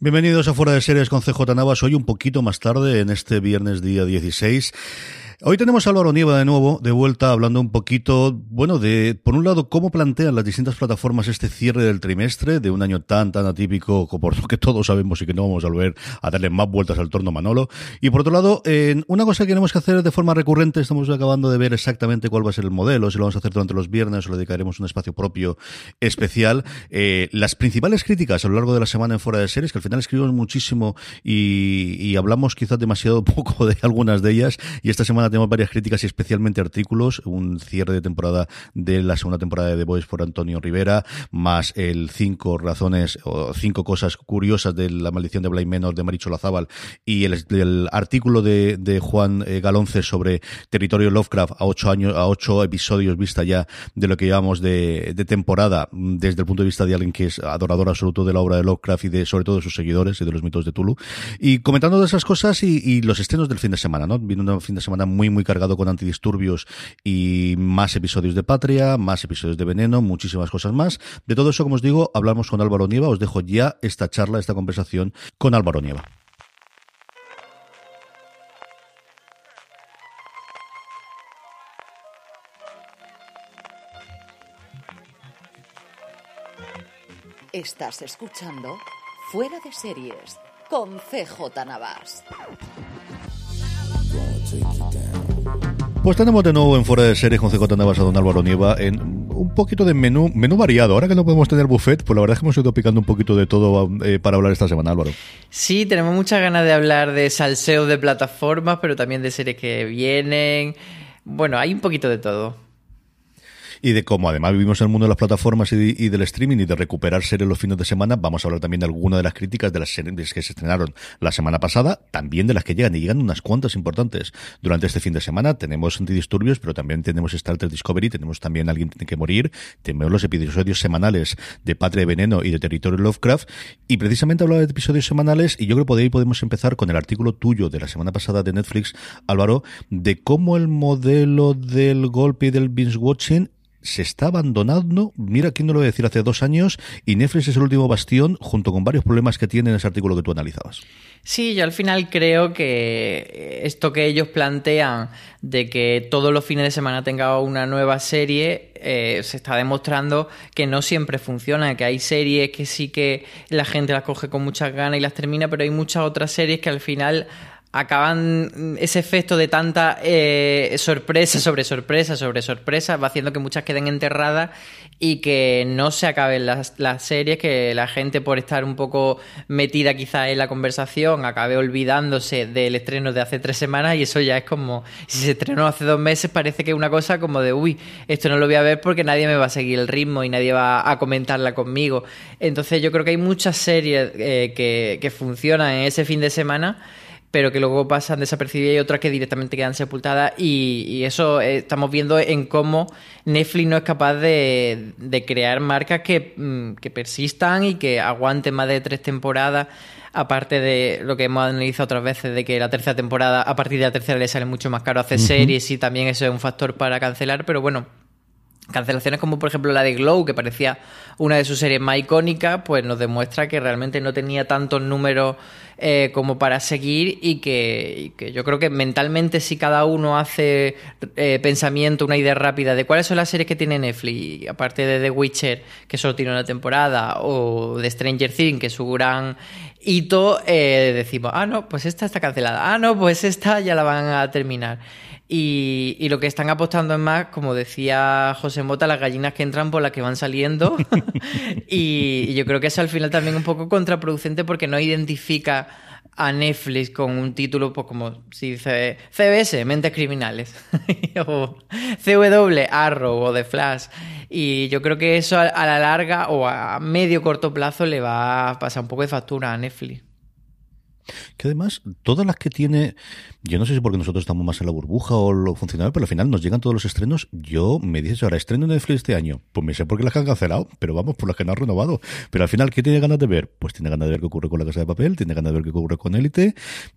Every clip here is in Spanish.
Bienvenidos a Fuera de Series con CJ Navas. Hoy un poquito más tarde, en este viernes día 16. Hoy tenemos a Álvaro Nieva de nuevo, de vuelta, hablando un poquito, bueno, de, por un lado, cómo plantean las distintas plataformas este cierre del trimestre, de un año tan, tan atípico, como que todos sabemos y que no vamos a volver a darle más vueltas al torno Manolo. Y por otro lado, en una cosa que tenemos que hacer de forma recurrente, estamos acabando de ver exactamente cuál va a ser el modelo, si lo vamos a hacer durante los viernes o le dedicaremos un espacio propio especial. Eh, las principales críticas a lo largo de la semana en Fuera de Series, que al final escribimos muchísimo y hablamos quizás demasiado poco de algunas de ellas, y esta semana tenemos varias críticas y especialmente artículos, un cierre de temporada de la segunda temporada de The Voice por Antonio Rivera, más el cinco razones o cinco cosas curiosas de la maldición de Blay Menor de Maricho Lazábal y el, artículo de, Juan eh, Galonce sobre territorio Lovecraft a ocho años, a ocho episodios vista ya de lo que llevamos de, temporada desde el punto de vista de alguien que es adorador absoluto de la obra de Lovecraft y de sobre todo de sus seguidores y de los mitos de Tulu. Y comentando de esas cosas y, y los estrenos del fin de semana, ¿no? Viene un fin de semana muy, muy cargado con antidisturbios y más episodios de Patria, más episodios de Veneno, muchísimas cosas más. De todo eso, como os digo, hablamos con Álvaro Nieva. Os dejo ya esta charla, esta conversación con Álvaro Nieva. Estás escuchando Fuera de Series con CJ Navas. Pues tenemos de nuevo en Fuera de Series con CJ Navas a Don Álvaro Nieva en un poquito de menú, menú variado. Ahora que no podemos tener buffet, pues la verdad es que hemos ido picando un poquito de todo eh, para hablar esta semana, Álvaro. Sí, tenemos muchas ganas de hablar de salseo de plataformas, pero también de series que vienen. Bueno, hay un poquito de todo y de cómo además vivimos en el mundo de las plataformas y, y, del streaming y de recuperar series los fines de semana, vamos a hablar también de alguna de las críticas de las series que se estrenaron la semana pasada, también de las que llegan y llegan unas cuantas importantes durante este fin de semana. Tenemos antidisturbios, pero también tenemos Star Trek Discovery, tenemos también Alguien tiene que morir, tenemos los episodios semanales de Patria de Veneno y de Territorio Lovecraft y precisamente hablar de episodios semanales y yo creo que por ahí podemos empezar con el artículo tuyo de la semana pasada de Netflix, Álvaro, de cómo el modelo del golpe y del binge watching se está abandonando, mira quién no lo voy a decir, hace dos años, y Netflix es el último bastión, junto con varios problemas que tiene en ese artículo que tú analizabas. Sí, yo al final creo que esto que ellos plantean de que todos los fines de semana tenga una nueva serie, eh, se está demostrando que no siempre funciona, que hay series que sí que la gente las coge con muchas ganas y las termina, pero hay muchas otras series que al final acaban ese efecto de tanta eh, sorpresa sobre sorpresa sobre sorpresa va haciendo que muchas queden enterradas y que no se acaben las, las series que la gente por estar un poco metida quizá en la conversación acabe olvidándose del estreno de hace tres semanas y eso ya es como si se estrenó hace dos meses parece que es una cosa como de uy esto no lo voy a ver porque nadie me va a seguir el ritmo y nadie va a comentarla conmigo entonces yo creo que hay muchas series eh, que, que funcionan en ese fin de semana pero que luego pasan desapercibidas y otras que directamente quedan sepultadas y, y eso eh, estamos viendo en cómo Netflix no es capaz de, de crear marcas que, mm, que, persistan y que aguanten más de tres temporadas aparte de lo que hemos analizado otras veces de que la tercera temporada a partir de la tercera le sale mucho más caro hacer uh -huh. series y también eso es un factor para cancelar pero bueno Cancelaciones como por ejemplo la de Glow, que parecía una de sus series más icónicas, pues nos demuestra que realmente no tenía tantos números eh, como para seguir y que, y que, yo creo que mentalmente si cada uno hace eh, pensamiento, una idea rápida de cuáles son las series que tiene Netflix, aparte de The Witcher, que solo tiene una temporada, o de Stranger Things, que es su gran hito, eh, decimos, ah, no, pues esta está cancelada, ah, no, pues esta ya la van a terminar. Y, y, lo que están apostando es más, como decía José Mota, las gallinas que entran por las que van saliendo. y, y yo creo que eso al final también es un poco contraproducente porque no identifica a Netflix con un título pues como si dice CBS, Mentes Criminales, o CW, Arrow o The Flash. Y yo creo que eso a la larga o a medio corto plazo le va a pasar un poco de factura a Netflix. Que además, todas las que tiene, yo no sé si porque nosotros estamos más en la burbuja o lo funcional, pero al final nos llegan todos los estrenos. Yo me dices ahora, estreno de Netflix este año. Pues me sé por qué las han cancelado, pero vamos, por las que no han renovado. Pero al final, ¿qué tiene ganas de ver? Pues tiene ganas de ver qué ocurre con la casa de papel, tiene ganas de ver qué ocurre con Élite,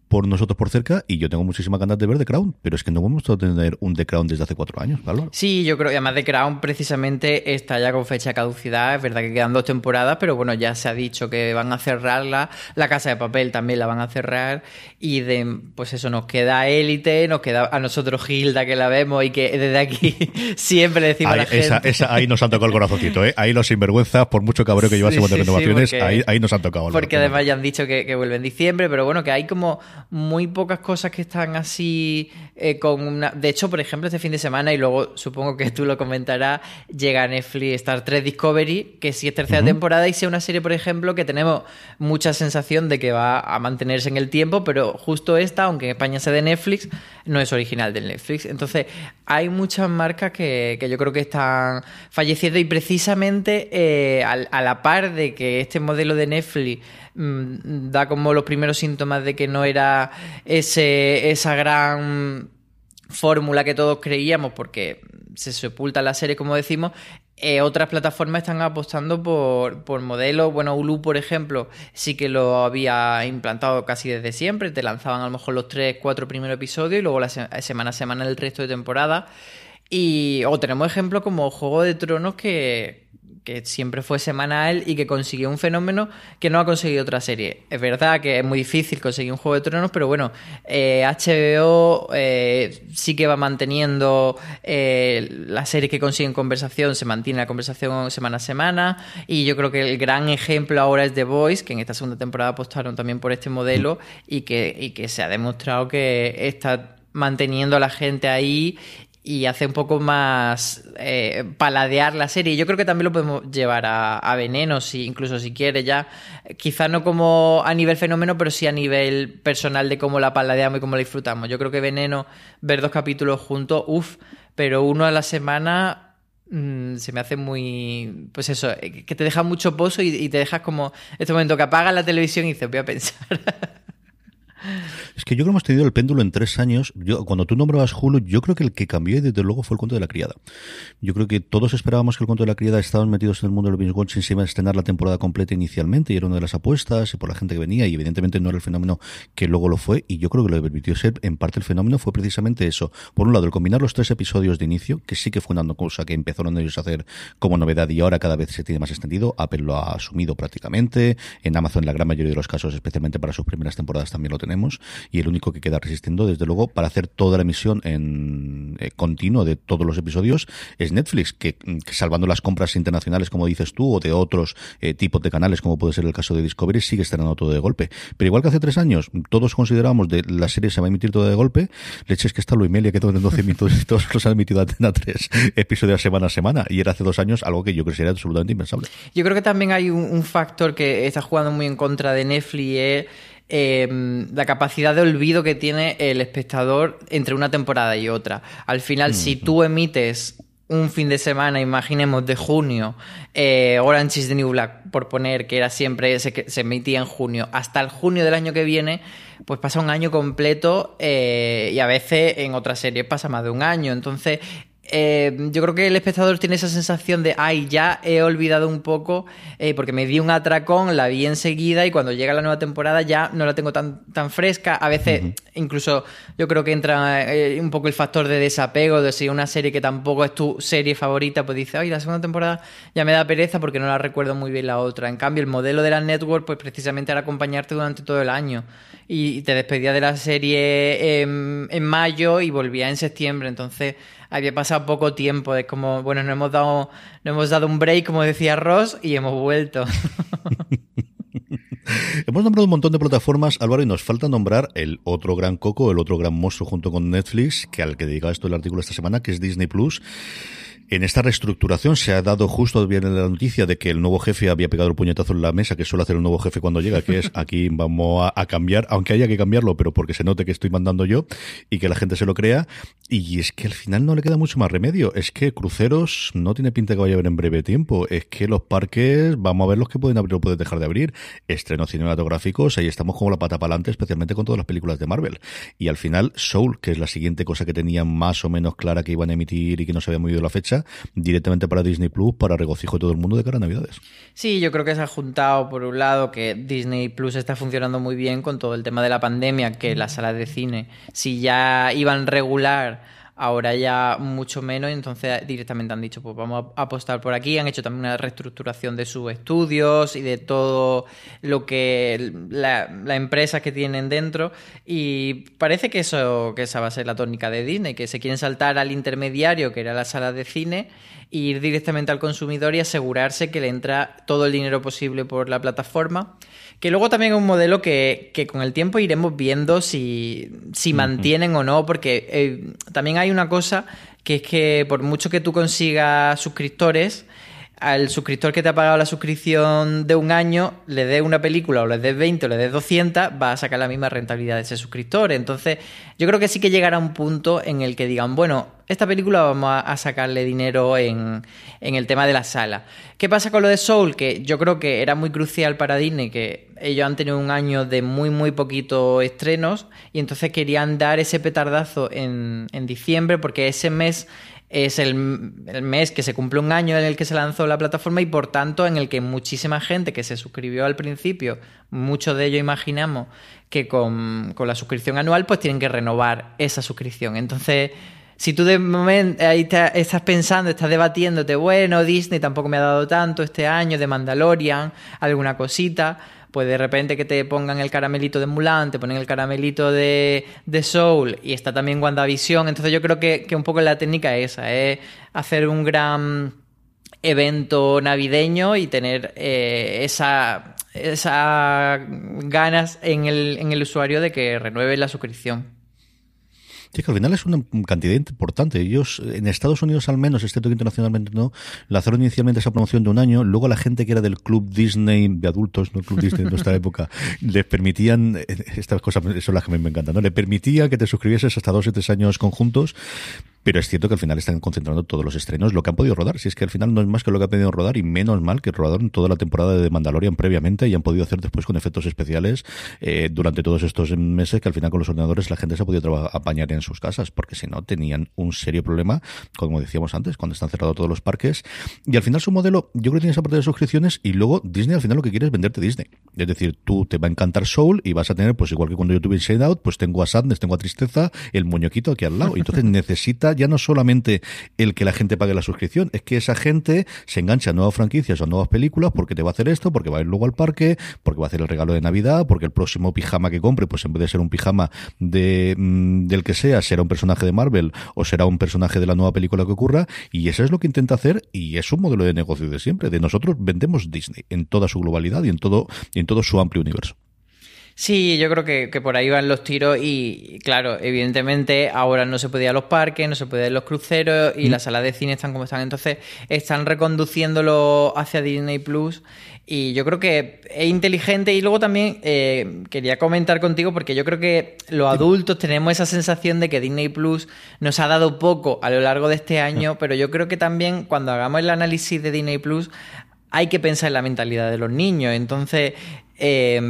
por nosotros por cerca, y yo tengo muchísimas ganas de ver The Crown, pero es que no hemos a tener un The Crown desde hace cuatro años, ¿vale? Sí, yo creo que además The Crown precisamente está ya con fecha de caducidad, es verdad que quedan dos temporadas, pero bueno, ya se ha dicho que van a cerrarla, la casa de papel también la van a cerrar, y de, pues eso, nos queda Élite, nos queda a nosotros Gilda que la vemos y que desde aquí siempre decimos ahí, a la gente... Esa, esa, ahí nos han tocado el corazoncito, ¿eh? Ahí los sinvergüenzas, por mucho cabreo que llevásemos sí, de renovaciones, sí, porque, ahí, ahí, nos han tocado. Porque además ya han dicho que, que, vuelve en diciembre, pero bueno, que hay como muy pocas cosas que están así eh, con una... De hecho, por ejemplo, este fin de semana, y luego supongo que tú lo comentarás, llega a Netflix Star Trek Discovery, que si es tercera uh -huh. temporada y sea una serie, por ejemplo, que tenemos mucha sensación de que va a en el tiempo, pero justo esta, aunque en España sea de Netflix, no es original de Netflix. Entonces, hay muchas marcas que, que yo creo que están falleciendo y precisamente eh, a, la par de que este modelo de Netflix mmm, da como los primeros síntomas de que no era ese, esa gran fórmula que todos creíamos porque se sepulta la serie como decimos eh, otras plataformas están apostando por, por modelos. Bueno, Hulu, por ejemplo, sí que lo había implantado casi desde siempre. Te lanzaban a lo mejor los tres, cuatro primeros episodios y luego la se semana a semana el resto de temporada. Y o tenemos ejemplos como Juego de Tronos que, que siempre fue semanal y que consiguió un fenómeno que no ha conseguido otra serie. Es verdad que es muy difícil conseguir un Juego de Tronos, pero bueno, eh, HBO eh, sí que va manteniendo eh, las series que consiguen conversación, se mantiene la conversación semana a semana y yo creo que el gran ejemplo ahora es The Voice, que en esta segunda temporada apostaron también por este modelo y que, y que se ha demostrado que está manteniendo a la gente ahí y hace un poco más eh, paladear la serie. Yo creo que también lo podemos llevar a, a Veneno, si, incluso si quiere ya. Quizá no como a nivel fenómeno, pero sí a nivel personal de cómo la paladeamos y cómo la disfrutamos. Yo creo que Veneno, ver dos capítulos juntos, uff, pero uno a la semana mmm, se me hace muy. Pues eso, que te deja mucho pozo y, y te dejas como. Este momento que apagas la televisión y dices, voy a pensar. Es que yo creo que hemos tenido el péndulo en tres años. Yo, cuando tú nombrabas Hulu, yo creo que el que cambió desde luego fue el cuento de la criada. Yo creo que todos esperábamos que el cuento de la criada estaban metidos en el mundo del binge watching se iba a estrenar la temporada completa inicialmente y era una de las apuestas y por la gente que venía y evidentemente no era el fenómeno que luego lo fue y yo creo que lo que permitió ser en parte el fenómeno fue precisamente eso. Por un lado, el combinar los tres episodios de inicio, que sí que fue una cosa que empezaron ellos a hacer como novedad y ahora cada vez se tiene más extendido. Apple lo ha asumido prácticamente. En Amazon, en la gran mayoría de los casos, especialmente para sus primeras temporadas, también lo tenemos y el único que queda resistiendo, desde luego, para hacer toda la emisión en eh, continuo de todos los episodios es Netflix, que, que, salvando las compras internacionales, como dices tú, o de otros eh, tipos de canales, como puede ser el caso de Discovery, sigue estrenando todo de golpe. Pero igual que hace tres años, todos considerábamos de la serie se va a emitir todo de golpe, leches que está lo Imelia que todo en 12 minutos y todos los han emitido a 3 episodios semana a semana, y era hace dos años algo que yo creo que sería absolutamente impensable. Yo creo que también hay un, factor que está jugando muy en contra de Netflix, eh, la capacidad de olvido que tiene el espectador entre una temporada y otra. Al final, mm. si tú emites un fin de semana, imaginemos de junio, eh, Orange is the New Black, por poner que era siempre, se, se emitía en junio, hasta el junio del año que viene, pues pasa un año completo eh, y a veces en otras series pasa más de un año. Entonces, eh, yo creo que el espectador tiene esa sensación de, ay, ya he olvidado un poco, eh, porque me di un atracón, la vi enseguida y cuando llega la nueva temporada ya no la tengo tan, tan fresca. A veces, uh -huh. incluso, yo creo que entra eh, un poco el factor de desapego, de si una serie que tampoco es tu serie favorita, pues dices, ay, la segunda temporada ya me da pereza porque no la recuerdo muy bien la otra. En cambio, el modelo de la network, pues precisamente era acompañarte durante todo el año. Y te despedía de la serie en, en mayo y volvía en septiembre. Entonces, había pasado poco tiempo, es como, bueno, nos hemos dado, nos hemos dado un break, como decía Ross, y hemos vuelto. Hemos nombrado un montón de plataformas, Álvaro, y nos falta nombrar el otro gran coco, el otro gran monstruo junto con Netflix, que al que dedica esto el artículo esta semana, que es Disney Plus. En esta reestructuración se ha dado justo bien la noticia de que el nuevo jefe había pegado el puñetazo en la mesa que suele hacer el nuevo jefe cuando llega, que es aquí vamos a, cambiar, aunque haya que cambiarlo, pero porque se note que estoy mandando yo y que la gente se lo crea. Y es que al final no le queda mucho más remedio. Es que cruceros no tiene pinta que vaya a haber en breve tiempo. Es que los parques, vamos a ver los que pueden abrir o pueden dejar de abrir. Estrenos cinematográficos, ahí estamos como la pata para adelante, especialmente con todas las películas de Marvel. Y al final, Soul, que es la siguiente cosa que tenían más o menos clara que iban a emitir y que no se había movido la fecha, directamente para Disney Plus para regocijo de todo el mundo de cara a Navidades. Sí, yo creo que se ha juntado por un lado que Disney Plus está funcionando muy bien con todo el tema de la pandemia, que las salas de cine, si ya iban regular ahora ya mucho menos, entonces directamente han dicho, pues vamos a apostar por aquí, han hecho también una reestructuración de sus estudios y de todo lo que la, empresa que tienen dentro. Y parece que eso que esa va a ser la tónica de Disney, que se quieren saltar al intermediario que era la sala de cine e ir directamente al consumidor y asegurarse que le entra todo el dinero posible por la plataforma que luego también es un modelo que, con el tiempo iremos viendo si, si mantienen o no, porque eh, también hay una cosa que es que por mucho que tú consigas suscriptores, al suscriptor que te ha pagado la suscripción de un año, le dé una película o le des 20 o le des 200, va a sacar la misma rentabilidad de ese suscriptor. Entonces, yo creo que sí que llegará un punto en el que digan, bueno, esta película vamos a sacarle dinero en, en el tema de la sala. ¿Qué pasa con lo de Soul? Que yo creo que era muy crucial para Disney, que ellos han tenido un año de muy, muy poquitos estrenos y entonces querían dar ese petardazo en, en diciembre porque ese mes es el, mes que se cumple un año en el que se lanzó la plataforma y por tanto en el que muchísima gente que se suscribió al principio, muchos de ellos imaginamos que con, la suscripción anual pues tienen que renovar esa suscripción. Entonces, si tú de momento ahí estás pensando, estás debatiéndote, bueno, Disney tampoco me ha dado tanto este año, de Mandalorian, alguna cosita pues de repente que te pongan el caramelito de Mulan, te ponen el caramelito de, Soul y está también WandaVision. Entonces yo creo que, un poco la técnica es esa, es hacer un gran evento navideño y tener eh, esa, esa ganas en el, en el usuario de que renueve la suscripción. Sí, que al final es una cantidad importante. Ellos, en Estados Unidos al menos, excepto que internacionalmente no, lanzaron inicialmente esa promoción de un año. Luego la gente que era del Club Disney de adultos, no el Club Disney de nuestra época, les permitían, eh, estas cosas son las que me encantan, ¿no? Le permitía que te suscribieses hasta dos o tres años conjuntos, pero es cierto que al final están concentrando todos los estrenos, lo que han podido rodar. Si es que al final no es más que lo que han podido rodar y menos mal que rodaron toda la temporada de Mandalorian previamente y han podido hacer después con efectos especiales eh, durante todos estos meses que al final con los ordenadores la gente se ha podido apañar en sus casas porque si no tenían un serio problema, como decíamos antes, cuando están cerrados todos los parques. Y al final su modelo, yo creo que tiene esa parte de suscripciones y luego Disney al final lo que quiere es venderte Disney. Es decir, tú te va a encantar Soul y vas a tener, pues igual que cuando yo tuve Out, pues tengo a Sadness, tengo a Tristeza, el muñequito aquí al lado. Entonces ya no solamente el que la gente pague la suscripción, es que esa gente se engancha a nuevas franquicias o nuevas películas porque te va a hacer esto, porque va a ir luego al parque, porque va a hacer el regalo de Navidad, porque el próximo pijama que compre, pues en vez de ser un pijama de, mm, del que sea, será un personaje de Marvel o será un personaje de la nueva película que ocurra. Y eso es lo que intenta hacer y es un modelo de negocio de siempre. De nosotros vendemos Disney en toda su globalidad y en todo, en todo su amplio universo. Sí, yo creo que, por ahí van los tiros y, claro, evidentemente ahora no se puede ir a los parques, no se puede ir a los cruceros y mm. las salas de cine están como están. Entonces están reconduciéndolo hacia Disney Plus y yo creo que es inteligente y luego también eh, quería comentar contigo porque yo creo que los adultos tenemos esa sensación de que Disney Plus nos ha dado poco a lo largo de este año, pero yo creo que también cuando hagamos el análisis de Disney Plus hay que pensar en la mentalidad de los niños. Entonces, eh,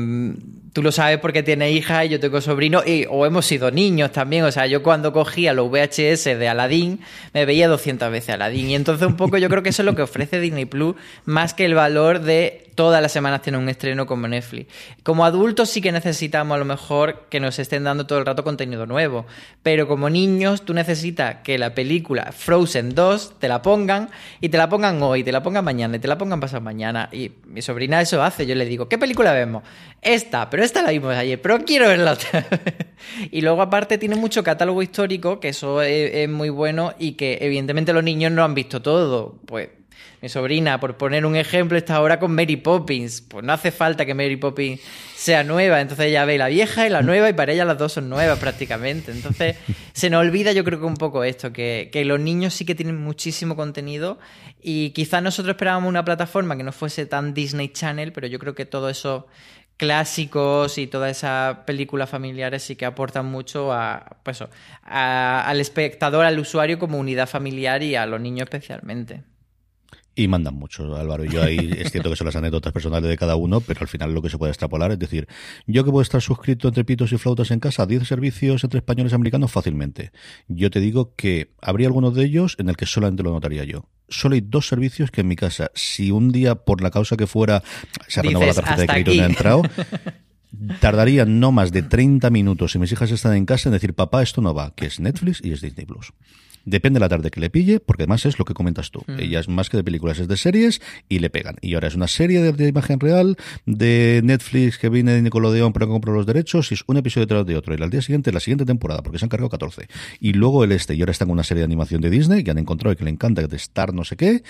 tú lo sabes porque tienes hija y yo tengo sobrino y, o hemos sido niños también. O sea, yo cuando cogía los VHS de Aladdin me veía 200 veces Aladdin. Y entonces un poco yo creo que eso es lo que ofrece Disney Plus, más que el valor de todas las semanas tener un estreno como Netflix. Como adultos sí que necesitamos a lo mejor que nos estén dando todo el rato contenido nuevo. Pero como niños tú necesitas que la película Frozen 2 te la pongan y te la pongan hoy, te la pongan mañana y te la pongan pasado mañana. Y mi sobrina eso hace. Yo le digo, ¿qué película vemos? Esta, pero esta la vimos ayer, pero quiero verla otra Y luego aparte tiene mucho catálogo histórico, que eso es, muy bueno y que evidentemente los niños no han visto todo. Pues mi sobrina, por poner un ejemplo, está ahora con Mary Poppins. Pues no hace falta que Mary Poppins sea nueva. Entonces ella ve la vieja y la nueva y para ella las dos son nuevas prácticamente. Entonces se nos olvida yo creo que un poco esto, que, que los niños sí que tienen muchísimo contenido y quizás nosotros esperábamos una plataforma que no fuese tan Disney Channel, pero yo creo que todo eso clásicos y todas esas películas familiares sí que aportan mucho a, pues, al espectador, al usuario como unidad familiar y a los niños especialmente. Y mandan mucho, Álvaro. Yo ahí es cierto que son las anécdotas personales de cada uno, pero al final lo que se puede extrapolar es decir, yo que puedo estar suscrito entre pitos y flautas en casa, 10 servicios entre españoles y americanos fácilmente. Yo te digo que habría algunos de ellos en el que solamente lo notaría yo solo hay dos servicios que en mi casa, si un día por la causa que fuera se ha renovado la tarjeta de crédito y no ha entrado, tardaría no más de 30 minutos si mis hijas están en casa en decir, papá, esto no va, que es Netflix y es Disney Plus. Depende de la tarde que le pille, porque además es lo que comentas tú. Mm. Ella es más que de películas, es de series y le pegan. Y ahora es una serie de, imagen real de Netflix que viene de Nickelodeon pero compró los derechos y es un episodio detrás de otro. Y al día siguiente, la siguiente temporada, porque se han cargado 14. Y luego el este, y ahora está en una serie de animación de Disney que han encontrado y que le encanta, de Star no sé qué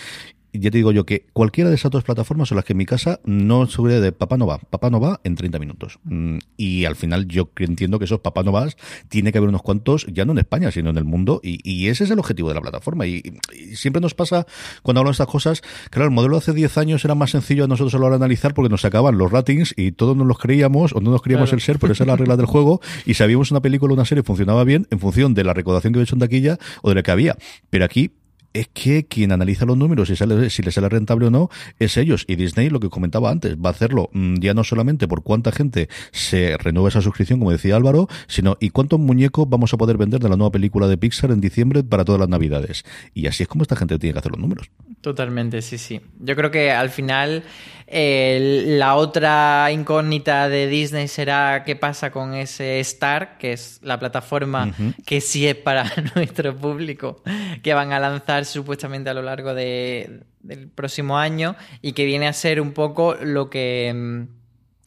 ya te digo yo que cualquiera de esas dos plataformas son las que en mi casa no sube de papá no va, papá no va en 30 minutos. Mm, y al final yo entiendo que esos papá no vas tiene que haber unos cuantos, ya no en España, sino en el mundo, y, ese es el objetivo de la plataforma. Y, siempre nos pasa cuando hablamos de estas cosas, claro, el modelo de hace 10 años era más sencillo a nosotros a la hora de analizar porque nos sacaban los ratings y todos nos los creíamos o no nos creíamos el ser, pero esa es la regla del juego, y sabíamos una película o una serie funcionaba bien en función de la recaudación que había hecho en taquilla o de la que había. Pero aquí es que quien analiza los números y sale, si les sale rentable o no es ellos. Y Disney, lo que comentaba antes, va a hacerlo mm, ya no solamente por cuánta gente se renueva esa suscripción, como decía Álvaro, sino y cuántos muñecos vamos a poder vender de la nueva película de Pixar en diciembre para todas las navidades. Y así es como esta gente tiene que hacer los números. Totalmente, sí, sí. Yo creo que al final la otra incógnita de Disney será qué pasa con ese Star, que es la plataforma que sí es para nuestro público, que van a lanzar supuestamente a lo largo del próximo año y que viene a ser un poco lo que mm,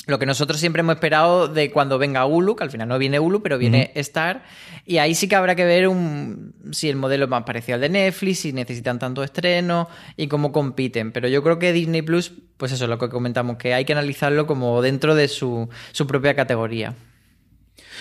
lo que nosotros siempre hemos esperado de cuando venga Hulu, que al final no viene Hulu, pero viene Star, y ahí sí que habrá que ver un, si el modelo es más parecido al de Netflix, si necesitan tanto estreno y cómo compiten. Pero yo creo que Disney Plus, pues eso es lo que comentamos, que hay que analizarlo como dentro de su, su propia categoría.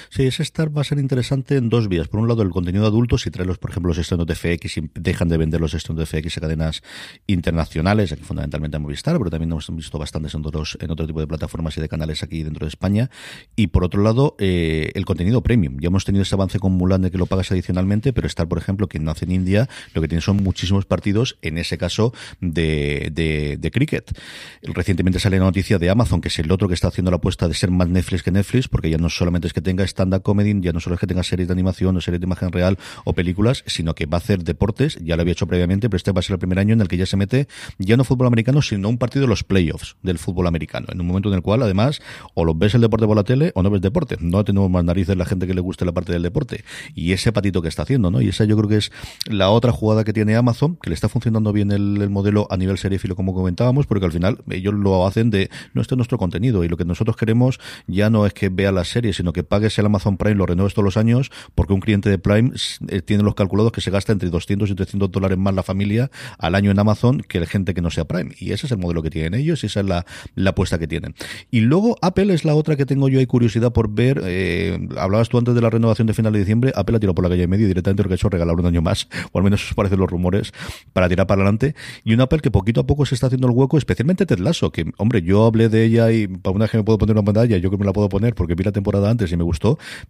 Sí, ese Star va a ser interesante en dos vías. Por un lado, el contenido adulto, si trae los, por ejemplo, los estrenos de FX y dejan de vender los estrenos de FX a cadenas internacionales, aquí fundamentalmente a Movistar, pero también hemos visto bastantes en, otros, en otro tipo de plataformas y de canales aquí dentro de España. Y por otro lado, eh, el contenido premium. Ya hemos tenido ese avance con Mulan de que lo pagas adicionalmente, pero Star, por ejemplo, que no hace en India, lo que tiene son muchísimos partidos, en ese caso, de, de, de cricket. Recientemente sale la noticia de Amazon, que es el otro que está haciendo la apuesta de ser más Netflix que Netflix, porque ya no solamente es que tenga stand-up comedy ya no solo es que tenga series de animación o series de imagen real o películas, sino que va a hacer deportes, ya lo había hecho previamente, pero este va a ser el primer año en el que ya se mete ya no fútbol americano, sino un partido de los playoffs del fútbol americano, en un momento en el cual además o lo ves el deporte por la tele o no ves deporte. No tenemos más narices la gente que le guste la parte del deporte. Y ese patito que está haciendo, ¿no? Y esa yo creo que es la otra jugada que tiene Amazon, que le está funcionando bien el, modelo a nivel seriefilo, como comentábamos, porque al final ellos lo hacen de, no, este es nuestro contenido y lo que nosotros queremos ya no es que vea la serie, sino que pagues el Amazon Prime, lo renueves todos los años, porque un cliente de Prime eh, tiene los calculados que se gasta entre 200 y 300 dólares más la familia al año en Amazon que la gente que no sea Prime. Y ese es el modelo que tienen ellos y esa es la, la apuesta que tienen. Y luego Apple es la otra que tengo yo ahí curiosidad por ver. Eh, hablabas tú antes de la renovación de final de diciembre. Apple ha tirado por la calle de medio directamente lo que ha hecho es regalar un año más, o al menos eso parecen los rumores, para tirar para adelante. Y un Apple que poquito a poco se está haciendo el hueco, especialmente Ted Lasso, que, hombre, yo hablé de ella y para una vez que me puedo poner una pantalla, yo que me la puedo poner porque vi la temporada antes y me gustó,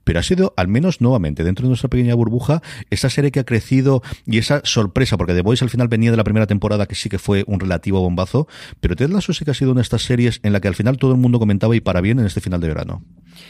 pero ha sido al menos nuevamente dentro de nuestra pequeña burbuja esa serie que ha crecido y esa sorpresa, porque The Voice al final venía de la primera temporada que sí que fue un relativo bombazo, pero Ted Lasso sí que ha sido una de estas series en la que al final todo el mundo comentaba y para bien en este final de verano.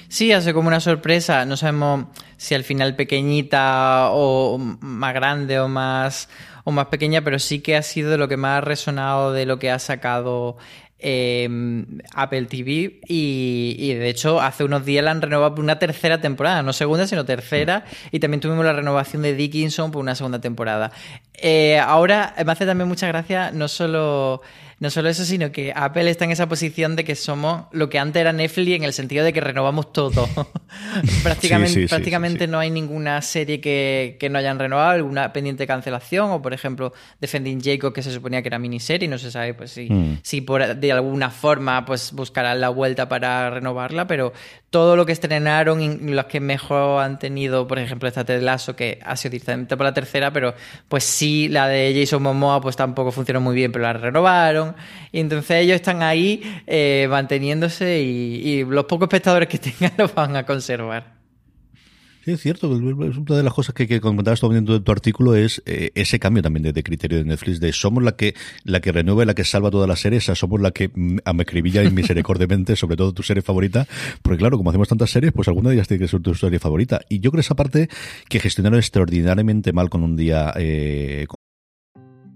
Sí, hace como una sorpresa. No sabemos si al final pequeñita o más grande o más o más pequeña, pero sí que ha sido lo que más ha resonado de lo que ha sacado em, Apple TV y, de hecho hace unos días la han renovado por una tercera temporada, no segunda sino tercera. Y también tuvimos la renovación de Dickinson por una segunda temporada. Eh, ahora me hace también mucha gracia no solo no solo eso, sino que Apple está en esa posición de que somos lo que antes era Netflix en el sentido de que renovamos todo. prácticamente prácticamente no hay ninguna serie que, no hayan renovado, alguna pendiente de cancelación, o por ejemplo, Defending Jacob, que se suponía que era miniserie, no se sabe pues si, mm. si por, de alguna forma pues buscarán la vuelta para renovarla, pero todo lo que estrenaron y los que mejor han tenido, por ejemplo, esta Ted Lasso, que ha sido directamente por la tercera, pero pues sí, la de Jason Momoa pues tampoco funcionó muy bien, pero la renovaron. Y entonces ellos están ahí eh, manteniéndose y, los pocos espectadores que tengan los van a conservar. Sí, es cierto. Una de las cosas que, que comentabas dentro de tu artículo es eh, ese cambio también de, criterio de Netflix, de somos la que la que renueva la que salva todas las series, somos la que mm, me escribilla y misericordiamente, sobre todo tu serie favorita, porque claro, como hacemos tantas series, pues alguna de ellas tiene que ser tu serie favorita. Y yo creo esa parte que gestionaron extraordinariamente mal con un día, eh,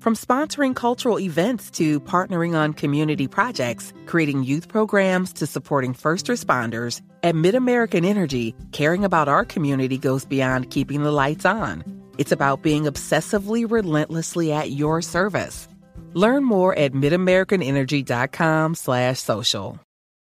From sponsoring cultural events to partnering on community projects, creating youth programs to supporting first responders, at MidAmerican Energy, caring about our community goes beyond keeping the lights on. It's about being obsessively relentlessly at your service. Learn more at midamericanenergy.com slash social.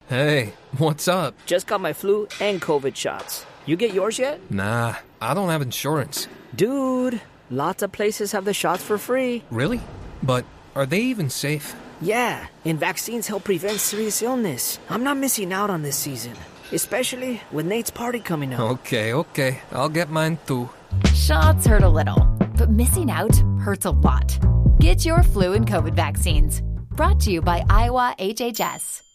Hey, what's up? Just got my flu and COVID shots. You get yours yet? Nah, I don't have insurance. Dude... Lots of places have the shots for free. Really? But are they even safe? Yeah, and vaccines help prevent serious illness. I'm not missing out on this season, especially with Nate's party coming up. Okay, okay. I'll get mine too. Shots hurt a little, but missing out hurts a lot. Get your flu and COVID vaccines. Brought to you by Iowa HHS.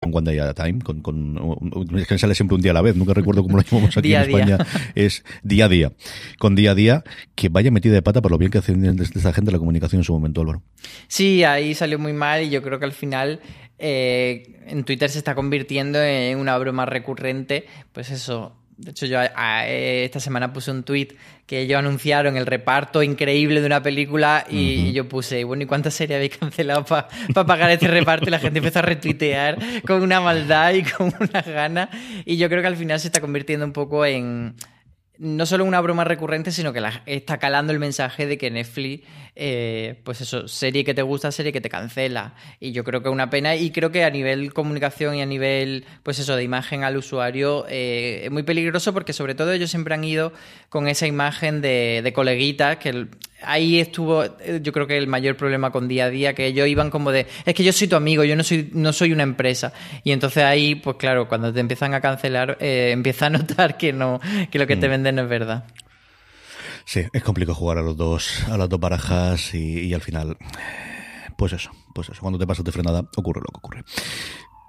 Con One Day at a Time, con, con, es que sale siempre un día a la vez, nunca recuerdo cómo lo llamamos aquí en España, es día a día, con día a día, que vaya metida de pata por lo bien que hacen desde esta gente la comunicación en su momento, Álvaro. Sí, ahí salió muy mal y yo creo que al final eh, en Twitter se está convirtiendo en una broma recurrente, pues eso, de hecho, yo esta semana puse un tweet que ellos anunciaron el reparto increíble de una película y, yo puse, bueno, ¿y cuántas series habéis cancelado para pagar este reparto? Y la gente empezó a retuitear con una maldad y con una gana. Y yo creo que al final se está convirtiendo un poco en no solo una broma recurrente, sino que la, está calando el mensaje de que Netflix, eh, pues eso, serie que te gusta, serie que te cancela. Y yo creo que es una pena y creo que a nivel comunicación y a nivel, pues eso, de imagen al usuario eh, es muy peligroso porque sobre todo ellos siempre han ido con esa imagen de, de coleguitas que ahí estuvo, eh, yo creo que el mayor problema con día a día, que ellos iban como de, es que yo soy tu amigo, yo no soy, no soy una empresa. Y entonces ahí, pues claro, cuando te empiezan a cancelar, eh, empieza a notar que no, que lo que te mm. No es verdad. Sí, es complicado jugar a los dos, a las dos barajas y, y al final, pues eso, pues eso, cuando te pasas de frenada, ocurre lo que ocurre.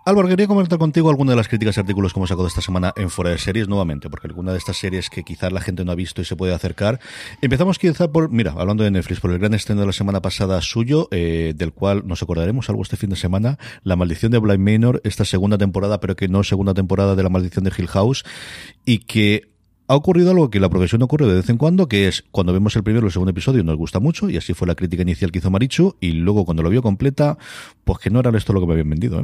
Álvaro, quería comentar contigo alguna de las críticas y artículos que hemos sacado esta semana en Fuera de Series nuevamente, porque alguna de estas series que quizás la gente no ha visto y se puede acercar. Empezamos quizá por, mira, hablando de Netflix, por el gran estreno de la semana pasada suyo, eh, del cual nos acordaremos algo este fin de semana, La Maldición de Blind Manor, esta segunda temporada, pero que no segunda temporada de La Maldición de Hill House, y que ha ocurrido algo que la profesión ocurre de vez en cuando, que es cuando vemos el primero o el segundo episodio nos gusta mucho, y así fue la crítica inicial que hizo Marichu, y luego cuando lo vio completa, pues que no era esto lo que me habían vendido. ¿eh?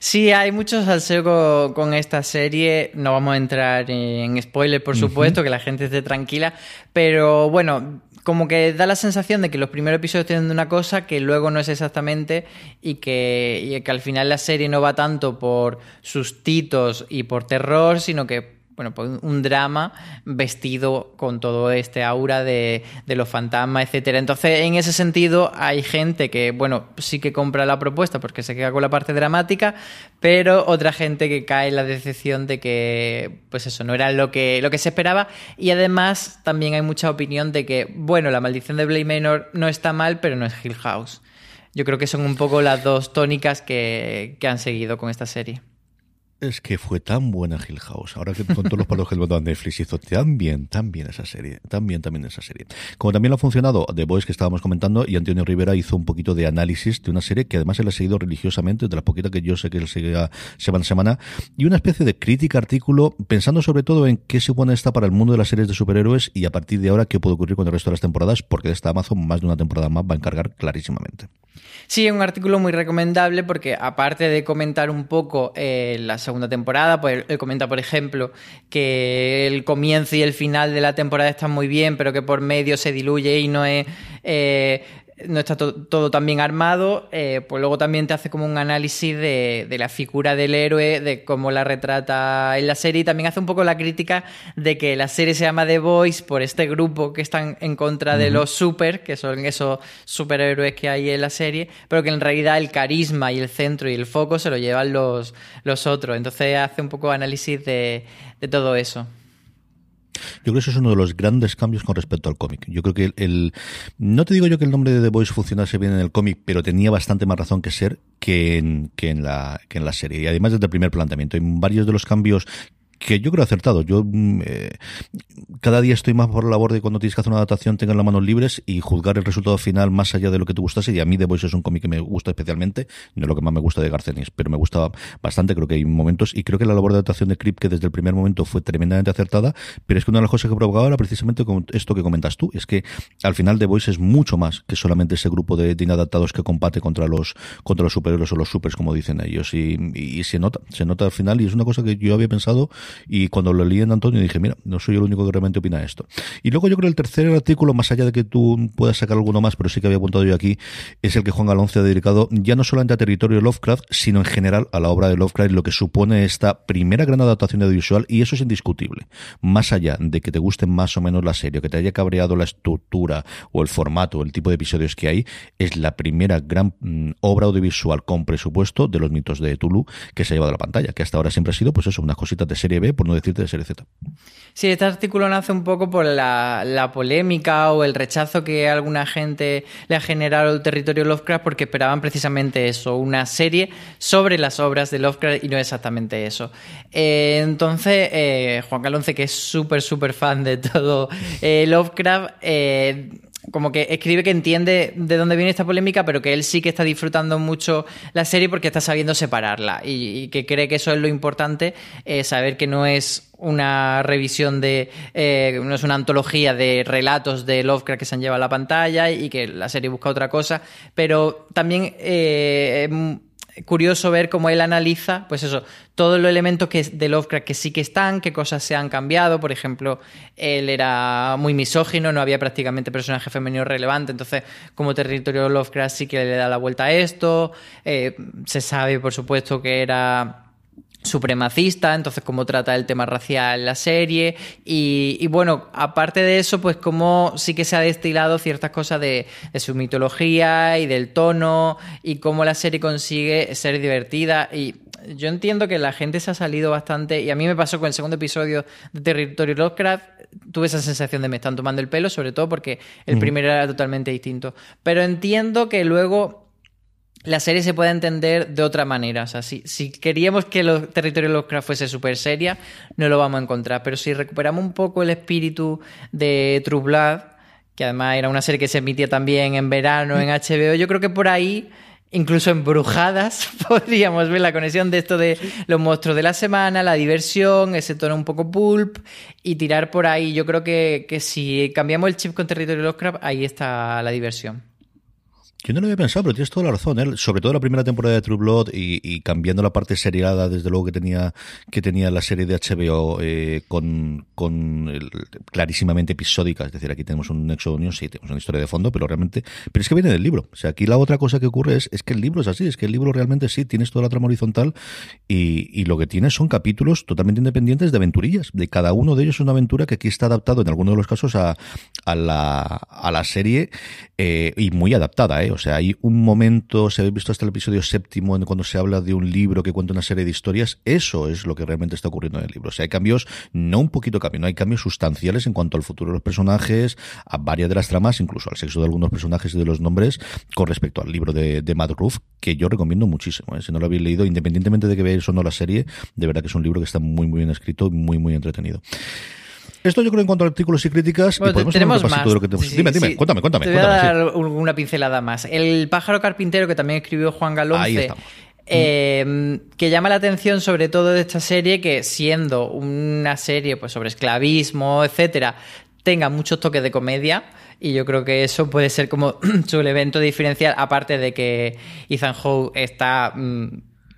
Sí, hay mucho salseo con, esta serie, no vamos a entrar en spoilers, por supuesto, que la gente esté tranquila, pero bueno, como que da la sensación de que los primeros episodios tienen una cosa que luego no es exactamente y que, y que al final la serie no va tanto por sustitos y por terror, sino que bueno, pues un drama vestido con todo este aura de, los fantasmas, etcétera. Entonces, en ese sentido, hay gente que, bueno, sí que compra la propuesta porque se queda con la parte dramática, pero otra gente que cae en la decepción de que, pues eso, no era lo que, lo que se esperaba. Y además, también hay mucha opinión de que, bueno, la maldición de Blade Manor no está mal, pero no es Hill House. Yo creo que son un poco las dos tónicas que han seguido con esta serie. Es que fue tan buena Hill House. Ahora que con todos los palos que le a Netflix hizo tan bien, tan bien esa serie. Tan bien, también esa serie. Como también lo ha funcionado The Voice que estábamos comentando y Antonio Rivera hizo un poquito de análisis de una serie que además él ha seguido religiosamente, de la poquita que yo sé que él sigue semana a semana, y una especie de crítica artículo pensando sobre todo en qué supone esta para el mundo de las series de superhéroes y a partir de ahora qué puede ocurrir con el resto de las temporadas, porque de esta Amazon más de una temporada más va a encargar clarísimamente. Sí, un artículo muy recomendable porque aparte de comentar un poco eh, la segunda temporada, pues él comenta, por ejemplo, que el comienzo y el final de la temporada están muy bien, pero que por medio se diluye y no es eh, no está todo tan bien armado, eh, pues luego también te hace como un análisis de, la figura del héroe, de cómo la retrata en la serie y también hace un poco la crítica de que la serie se llama The Boys por este grupo que están en contra de los super, que son esos superhéroes que hay en la serie, pero que en realidad el carisma y el centro y el foco se lo llevan los, los otros. Entonces hace un poco análisis de todo eso. Yo creo que eso es uno de los grandes cambios con respecto al cómic. Yo creo que el, no te digo yo que el nombre de The Voice funcionase bien en el cómic, pero tenía bastante más razón que ser que en, que en la, que en la serie. Y además desde el primer planteamiento, en varios de los cambios que yo creo acertado. Yo mm, eh, cada día estoy más por la labor de cuando tienes que hacer una adaptación tengan las manos libres y juzgar el resultado final más allá de lo que te gustase. Y a mí The Voice es un cómic que me gusta especialmente, no es lo que más me gusta de Garcenis, pero me gusta bastante, creo que hay momentos, y creo que la labor de adaptación de Crip que desde el primer momento fue tremendamente acertada, pero es que una de las cosas que provocaba era precisamente con esto que comentas tú, es que al final The Voice es mucho más que solamente ese grupo de, inadaptados que combate contra los contra los superhéroes o los supers, como dicen ellos, y, y se nota, se nota al final, y es una cosa que yo había pensado y cuando lo leí en Antonio dije, mira, no soy el único que realmente opina esto. Y luego yo creo que el tercer artículo, más allá de que tú puedas sacar alguno más, pero sí que había apuntado yo aquí, es el que Juan Galonce ha dedicado ya no solamente a territorio Lovecraft, sino en general a la obra de Lovecraft, lo que supone esta primera gran adaptación audiovisual, y eso es indiscutible. Más allá de que te guste más o menos la serie, que te haya cabreado la estructura o el formato, el tipo de episodios que hay, es la primera gran mm, obra audiovisual con presupuesto de los mitos de Tulu que se ha llevado a la pantalla, que hasta ahora siempre ha sido, pues eso, unas cositas de serie Por no decirte de serie Z. Sí, este artículo nace un poco por la, polémica o el rechazo que alguna gente le ha generado al territorio Lovecraft porque esperaban precisamente eso, una serie sobre las obras de Lovecraft y no exactamente eso. Eh, entonces, eh, Juan Calonce, que es súper, súper fan de todo eh, Lovecraft, como que escribe que entiende de dónde viene esta polémica, pero que él sí que está disfrutando mucho la serie porque está sabiendo separarla. Y, que cree que eso es lo importante, eh, saber que no es una revisión de, eh, no es una antología de relatos de Lovecraft que se han llevado a la pantalla y que la serie busca otra cosa, pero también eh, curioso ver cómo él analiza, pues eso, todos los elementos de Lovecraft que sí que están, qué cosas se han cambiado. Por ejemplo, él era muy misógino, no había prácticamente personaje femenino relevante, entonces como territorio Lovecraft sí que le da la vuelta a esto. Eh, se sabe, por supuesto, que era supremacista, entonces cómo trata el tema racial en la serie. Y, bueno, aparte de eso, pues cómo sí que se ha destilado ciertas cosas de, su mitología y del tono y cómo la serie consigue ser divertida. Y yo entiendo que la gente se ha salido bastante y a mí me pasó con el segundo episodio de Territorio Lovecraft tuve esa sensación de me están tomando el pelo, sobre todo porque el primero era totalmente distinto. Pero entiendo que luego la serie se puede entender de otra manera. O sea, si, queríamos que el territorio de Lovecraft fuese súper seria, no lo vamos a encontrar. Pero si recuperamos un poco el espíritu de True Blood, que además era una serie que se emitía también en verano en HBO, yo creo que por ahí, incluso en Brujadas, podríamos ver la conexión de esto de los monstruos de la semana, la diversión, ese tono un poco pulp, y tirar por ahí. Yo creo que, que si cambiamos el chip con territorio Lovecraft, ahí está la diversión. Yo no lo había pensado, pero tienes toda la razón. ¿eh? Sobre todo la primera temporada de True Blood y, cambiando la parte seriada, desde luego que tenía que tenía la serie de HBO eh, con, con clarísimamente episódica. Es decir, aquí tenemos un nexo unión, sí, tenemos una historia de fondo, pero realmente. Pero es que viene del libro. O sea, aquí la otra cosa que ocurre es, es que el libro es así, es que el libro realmente sí, tienes toda la trama horizontal y, y lo que tienes son capítulos totalmente independientes de aventurillas. De cada uno de ellos es una aventura que aquí está adaptado en algunos de los casos a, a, la, a la serie eh, y muy adaptada. ¿eh? O sea, hay un momento, si habéis visto hasta el episodio séptimo, cuando se habla de un libro que cuenta una serie de historias, eso es lo que realmente está ocurriendo en el libro. O sea, hay cambios, no un poquito cambio, no hay cambios sustanciales en cuanto al futuro de los personajes, a varias de las tramas, incluso al sexo de algunos personajes y de los nombres, con respecto al libro de, de Matt Ruff, que yo recomiendo muchísimo. ¿eh? Si no lo habéis leído, independientemente de que veáis o no la serie, de verdad que es un libro que está muy, muy bien escrito y muy, muy entretenido. Esto yo creo en cuanto a artículos y críticas. Bueno, y podemos tenemos más. de lo que tenemos. Sí, dime, dime, sí. cuéntame, cuéntame. Te voy a cuéntame, sí. dar un- una pincelada más. El pájaro carpintero que también escribió Juan Ahí Galonce. estamos. eh, que llama la atención sobre todo de esta serie que siendo una serie pues sobre esclavismo etcétera tenga muchos toques de comedia y yo creo que eso puede ser como su elemento diferencial aparte de que Ethan Hawke está mm,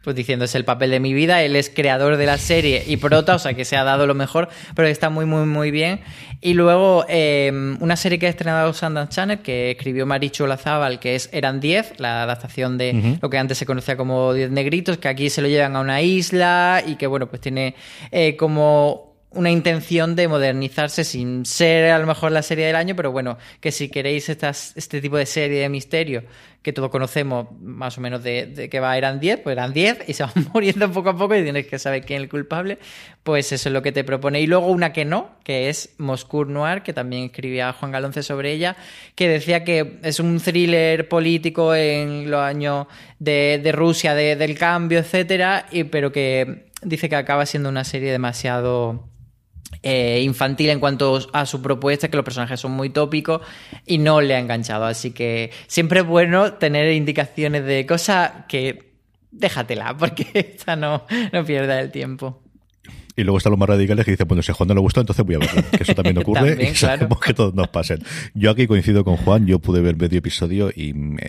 pues diciendo es el papel de mi vida, él es creador de la serie y prota, o sea que se ha dado lo mejor, pero está muy muy muy bien. Y luego eh, una serie que ha estrenado Sundance Channel que escribió Marichu Olazábal, que es Eran 10, la adaptación de lo que antes se conocía como 10 negritos, que aquí se lo llevan a una isla y que bueno, pues tiene eh, como una intención de modernizarse sin ser a lo mejor la serie del año, pero bueno, que si queréis estas, este tipo de serie de misterio que todos conocemos más o menos de, que va eran 10, pues eran 10 y se van muriendo poco a poco y tienes que saber quién es el culpable, pues eso es lo que te propone. Y luego una que no, que es Moscú Noir, que también escribía Juan Galonce sobre ella, que decía que es un thriller político en los años de, de Rusia, de- del cambio, etcétera, y, pero que dice que acaba siendo una serie demasiado eh, infantil en cuanto a su propuesta, que los personajes son muy tópicos y no le ha enganchado. Así que siempre es bueno tener indicaciones de cosas que déjatela, porque esta no, no pierda el tiempo. Y luego están los más radicales que dicen, bueno, si a Juan no le gustó, entonces voy a verlo. Que eso también ocurre También, y sabemos claro. que todos nos pasen. Yo aquí coincido con Juan, yo pude ver medio episodio y me-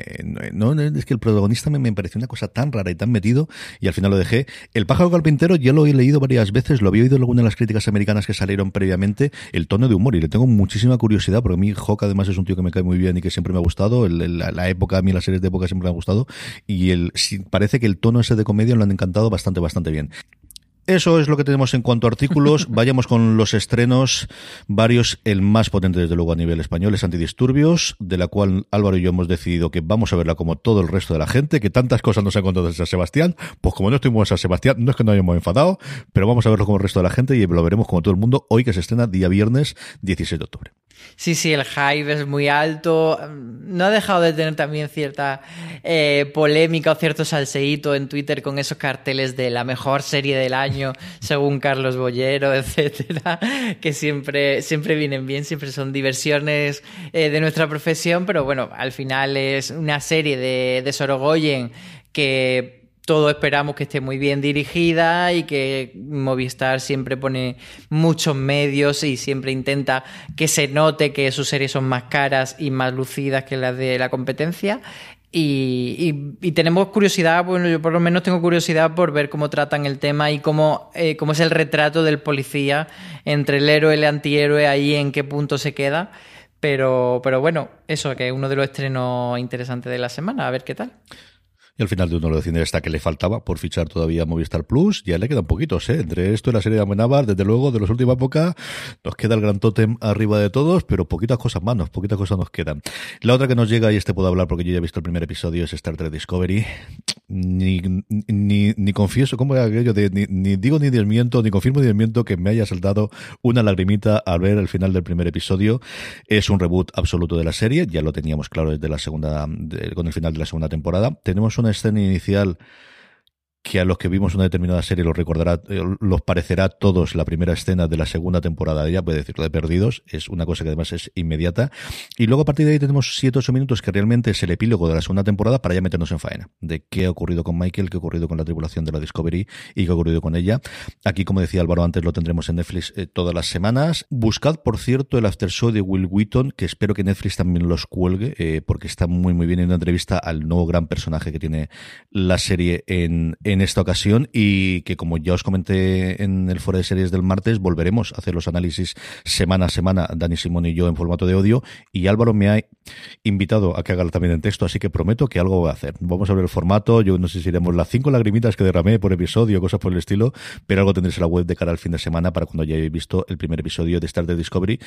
no, no, es que el protagonista me, me pareció una cosa tan rara y tan metido y al final lo dejé. El pájaro carpintero ya lo he leído varias veces, lo había oído en alguna de las críticas americanas que salieron previamente, el tono de humor y le tengo muchísima curiosidad porque a mí Hawk además es un tío que me cae muy bien y que siempre me ha gustado, el- el- la, época, a mí las series de época siempre me han gustado y el, parece que el tono ese de comedia lo han encantado bastante, bastante bien. Eso es lo que tenemos en cuanto a artículos. Vayamos con los estrenos, varios, el más potente desde luego a nivel español es Antidisturbios, de la cual Álvaro y yo hemos decidido que vamos a verla como todo el resto de la gente, que tantas cosas nos han contado San Sebastián, pues como no estuvimos en San Sebastián, no es que nos hayamos enfadado, pero vamos a verlo como el resto de la gente y lo veremos como todo el mundo hoy que se estrena día viernes 16 de octubre. Sí, sí, el hype es muy alto. No ha dejado de tener también cierta eh, polémica o cierto salseíto en Twitter con esos carteles de la mejor serie del año, según Carlos Bollero, etcétera, que siempre, siempre vienen bien, siempre son diversiones eh, de nuestra profesión, pero bueno, al final es una serie de, de Sorogoyen que todos esperamos que esté muy bien dirigida y que Movistar siempre pone muchos medios y siempre intenta que se note que sus series son más caras y más lucidas que las de la competencia. Y, tenemos curiosidad, bueno, yo por lo menos tengo curiosidad por ver cómo tratan el tema y cómo, eh, cómo es el retrato del policía entre el héroe y el antihéroe, ahí en qué punto se queda. Pero, pero bueno, eso, que es uno de los estrenos interesantes de la semana, a ver qué tal. Y al final de uno de los cines está que le faltaba por fichar todavía Movistar Plus. Ya le quedan poquitos, ¿eh? Entre esto y la serie de Amenábar, desde luego, de las últimas épocas, nos queda el gran tótem arriba de todos, pero poquitas cosas más, poquitas cosas nos quedan. La otra que nos llega, y este puedo hablar porque yo ya he visto el primer episodio, es Star Trek Discovery. Ni, ni, ni confieso, ¿cómo era aquello? De, ni, ni digo ni desmiento, ni confirmo ni desmiento que me haya saltado una lagrimita al ver el final del primer episodio. Es un reboot absoluto de la serie, ya lo teníamos claro desde la segunda, con el final de la segunda temporada. Tenemos una escena inicial que a los que vimos una determinada serie los recordará, eh, los parecerá a todos la primera escena de la segunda temporada de ella, puede decirlo de Perdidos, es una cosa que además es inmediata. Y luego a partir de ahí tenemos 7 8 minutos que realmente es el epílogo de la segunda temporada para ya meternos en faena, de qué ha ocurrido con Michael, qué ha ocurrido con la tripulación de la Discovery y qué ha ocurrido con ella. Aquí, como decía Álvaro antes, lo tendremos en Netflix eh, todas las semanas. Buscad, por cierto, el after show de Will Wheaton, que espero que Netflix también los cuelgue, eh, porque está muy, muy bien en una entrevista al nuevo gran personaje que tiene la serie en, en en esta ocasión y que como ya os comenté en el foro de series del martes, volveremos a hacer los análisis semana a semana, Dani Simón y yo en formato de audio y Álvaro me ha invitado a que haga también en texto, así que prometo que algo voy a hacer. Vamos a ver el formato, yo no sé si iremos las cinco lagrimitas que derramé por episodio, cosas por el estilo, pero algo tendréis en la web de cara al fin de semana para cuando hayáis visto el primer episodio de Star Trek Discovery.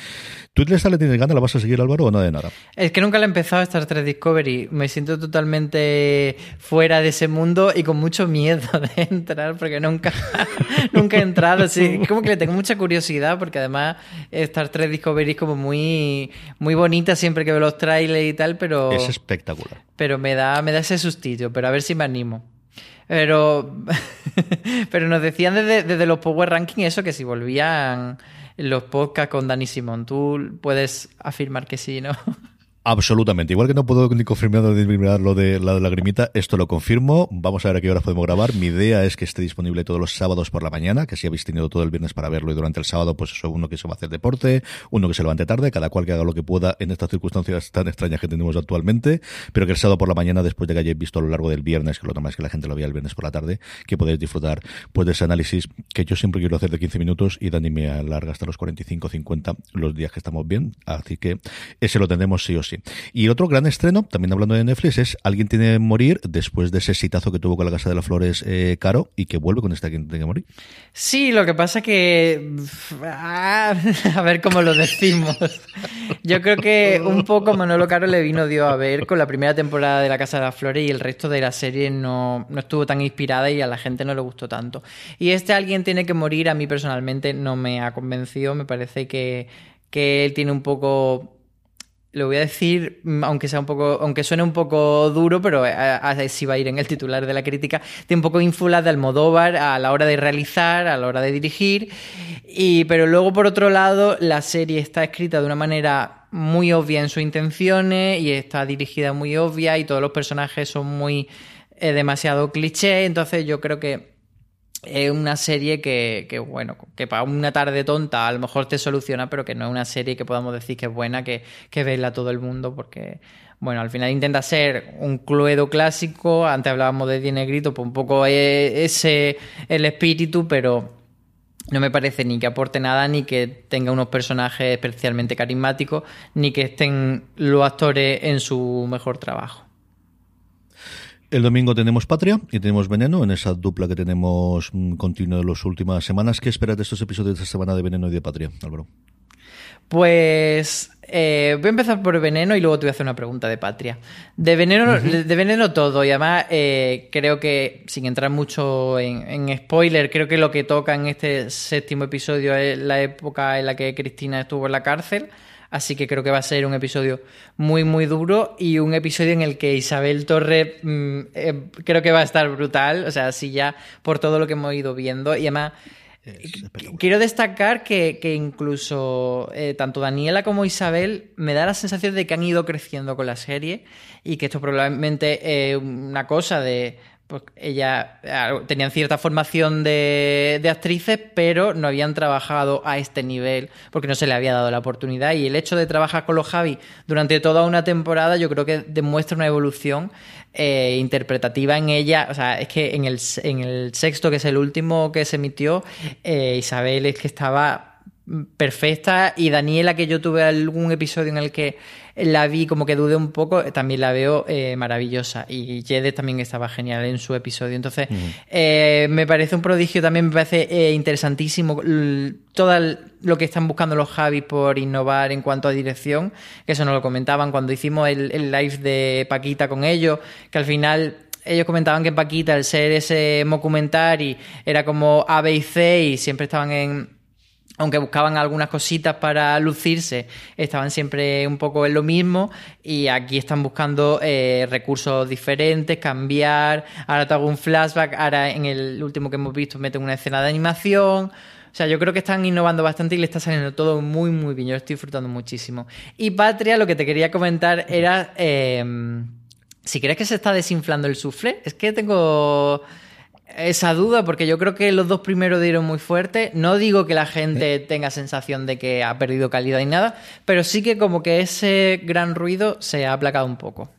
¿Tú le tienes ganas? ¿La vas a seguir Álvaro o no de nada? Es que nunca le he empezado a Star Trek Discovery, me siento totalmente fuera de ese mundo y con mucho miedo de entrar porque nunca, nunca he entrado. Sí, como que le tengo mucha curiosidad porque además Star Trek Discovery es como muy, muy bonita siempre que veo los trailers y tal, pero... Es espectacular. Pero me da, me da ese sustillo, pero a ver si me animo. Pero, pero nos decían desde, desde los Power Ranking eso, que si volvían los podcasts con Dani Simón, tú puedes afirmar que sí, ¿no? Absolutamente. Igual que no puedo ni confirmar de lo de la lagrimita, esto lo confirmo. Vamos a ver a qué hora podemos grabar. Mi idea es que esté disponible todos los sábados por la mañana, que si habéis tenido todo el viernes para verlo y durante el sábado, pues eso, uno que se va a hacer deporte, uno que se levante tarde, cada cual que haga lo que pueda en estas circunstancias tan extrañas que tenemos actualmente, pero que el sábado por la mañana, después de que hayáis visto a lo largo del viernes, que lo normal es que la gente lo vea el viernes por la tarde, que podéis disfrutar pues de ese análisis que yo siempre quiero hacer de 15 minutos y Dani me alarga hasta los 45, 50 los días que estamos bien. Así que ese lo tendremos sí o sí. Y otro gran estreno, también hablando de Netflix, es Alguien tiene que morir después de ese sitazo que tuvo con la Casa de las Flores eh, Caro y que vuelve con este Alguien tiene que morir. Sí, lo que pasa que... A ver cómo lo decimos. Yo creo que un poco Manolo Caro le vino dio a ver con la primera temporada de La Casa de las Flores y el resto de la serie no, no estuvo tan inspirada y a la gente no le gustó tanto. Y este Alguien tiene que morir a mí personalmente no me ha convencido, me parece que, que él tiene un poco lo voy a decir, mm, aunque sea un poco, aunque suene un poco duro, pero así va a ir en el titular de la crítica, tiene un poco ínfula de Almodóvar a la hora de realizar, a la hora de dirigir, y, pero luego por otro lado la serie está escrita de una manera muy obvia en sus intenciones y está dirigida muy obvia y todos los personajes son muy eh, demasiado cliché, entonces yo creo que es una serie que, que, bueno, que para una tarde tonta a lo mejor te soluciona, pero que no es una serie que podamos decir que es buena, que, que verla todo el mundo, porque, bueno, al final intenta ser un cluedo clásico, antes hablábamos de Die Negrito, pues un poco ese el espíritu, pero no me parece ni que aporte nada, ni que tenga unos personajes especialmente carismáticos, ni que estén los actores en su mejor trabajo. El domingo tenemos Patria y tenemos Veneno en esa dupla que tenemos mm, continua de las últimas semanas. ¿Qué esperas de estos episodios de esta semana de Veneno y de Patria, Álvaro? Pues eh, voy a empezar por Veneno y luego te voy a hacer una pregunta de Patria. De Veneno, de Veneno todo y además eh, creo que, sin entrar mucho en, en, spoiler, creo que lo que toca en este séptimo episodio es la época en la que Cristina estuvo en la cárcel. Así que creo que va a ser un episodio muy, muy duro y un episodio en el que Isabel Torre mm, eh, creo que va a estar brutal. O sea, así ya por todo lo que hemos ido viendo. Y además, quiero destacar que, incluso eh, tanto Daniela como Isabel me da la sensación de que han ido creciendo con la serie y que esto probablemente es una cosa de pues ella tenían cierta formación de, de, actrices, pero no habían trabajado a este nivel porque no se le había dado la oportunidad. Y el hecho de trabajar con los Javi durante toda una temporada, yo creo que demuestra una evolución eh, interpretativa en ella. O sea, es que en el, en el sexto, que es el último que se emitió, eh, Isabel es que estaba perfecta. Y Daniela que yo tuve algún episodio en el que la vi como que dudé un poco, también la veo eh, maravillosa. Y Jede también estaba genial en su episodio, entonces eh, me parece un prodigio, también me parece eh, interesantísimo todo lo que están buscando los Javis por innovar en cuanto a dirección, que eso nos lo comentaban cuando hicimos el, el live de Paquita con ellos, que al final ellos comentaban que Paquita, el ser ese documentary, era como A, B y C y siempre estaban en, aunque buscaban algunas cositas para lucirse, estaban siempre un poco en lo mismo y aquí están buscando eh, recursos diferentes, cambiar, ahora te hago un flashback, ahora en el último que hemos visto meten una escena de animación. O sea, yo creo que están innovando bastante y le está saliendo todo muy, muy bien. Yo estoy disfrutando muchísimo. Y Patria, lo que te quería comentar era eh, si crees que se está desinflando el sufle. Es que tengo esa duda porque yo creo que los dos primeros dieron muy fuerte. No digo que la gente tenga sensación de que ha perdido calidad y nada, pero sí que como que ese gran ruido se ha aplacado un poco.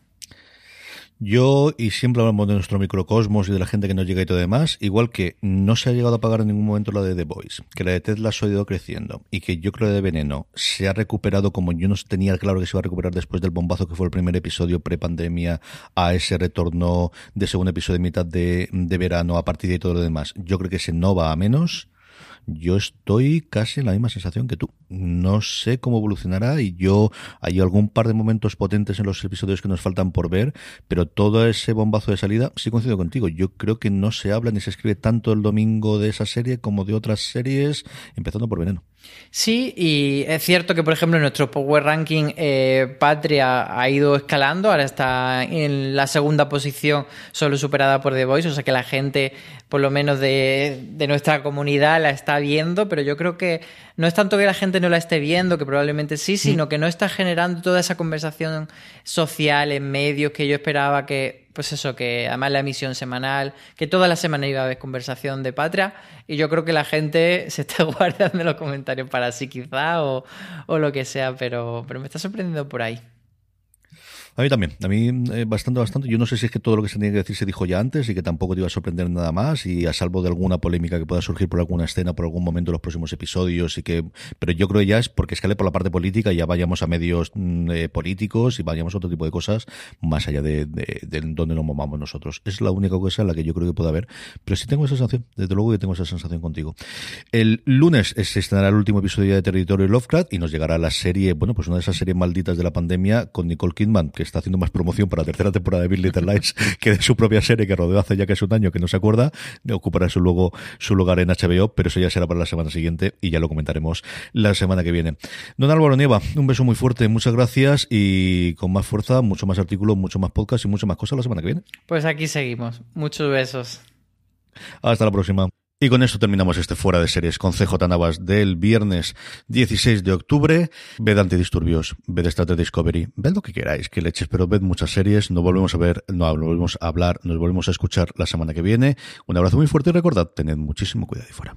Yo, y siempre hablamos de nuestro microcosmos y de la gente que nos llega y todo demás, igual que no se ha llegado a pagar en ningún momento la de The Voice, que la de Ted Lasso ha ido creciendo y que yo creo que de Veneno se ha recuperado como yo no tenía claro que se iba a recuperar después del bombazo que fue el primer episodio pre-pandemia a ese retorno de segundo episodio de mitad de, de verano a partir de todo lo demás. Yo creo que se no va a menos yo estoy casi en la misma sensación que tú. No sé cómo evolucionará y yo hay algún par de momentos potentes en los episodios que nos faltan por ver, pero todo ese bombazo de salida, sí coincido contigo. Yo creo que no se habla ni se escribe tanto el domingo de esa serie como de otras series, empezando por Veneno. Sí, y es cierto que, por ejemplo, en nuestro Power Ranking, eh, Patria ha ido escalando, ahora está en la segunda posición, solo superada por The Voice, o sea que la gente, por lo menos de, de nuestra comunidad, la está viendo, pero yo creo que no es tanto que la gente no la esté viendo, que probablemente sí, sino que no está generando toda esa conversación social en medios que yo esperaba que, pues eso, que además la emisión semanal, que toda la semana iba a haber conversación de patria, y yo creo que la gente se está guardando los comentarios para sí quizá o, o lo que sea, pero, pero me está sorprendiendo por ahí. A mí también, a mí eh, bastante, bastante. Yo no sé si es que todo lo que se tenía que decir se dijo ya antes y que tampoco te iba a sorprender nada más y a salvo de alguna polémica que pueda surgir por alguna escena, por algún momento en los próximos episodios y que, pero yo creo ya es porque escale por la parte política y ya vayamos a medios mm, eh, políticos y vayamos a otro tipo de cosas más allá de, de, de, donde nos movamos nosotros. Es la única cosa en la que yo creo que puede haber, pero sí tengo esa sensación, desde luego que tengo esa sensación contigo. El lunes se estrenará el último episodio de Territorio Lovecraft y nos llegará la serie, bueno, pues una de esas series malditas de la pandemia con Nicole Kidman, que está haciendo más promoción para la tercera temporada de Big Little Lies que de su propia serie que rodeó hace ya es un año que no se acuerda, ocupará su, luego, su lugar en HBO, pero eso ya será para la semana siguiente y ya lo comentaremos la semana que viene. Don Álvaro Nieva, un beso muy fuerte, muchas gracias y con más fuerza, mucho más artículos, mucho más podcast y mucho más cosas la semana que viene. Pues aquí seguimos. Muchos besos. Hasta la próxima. Y con esto terminamos este Fuera de Series con CJ del viernes 16 de octubre. Ved Antidisturbios, ved Star Discovery, ved lo que queráis, que leches, pero ved muchas series. Nos volvemos a ver, no volvemos a hablar, nos volvemos a escuchar la semana que viene. Un abrazo muy fuerte y recordad, tened muchísimo cuidado y fuera.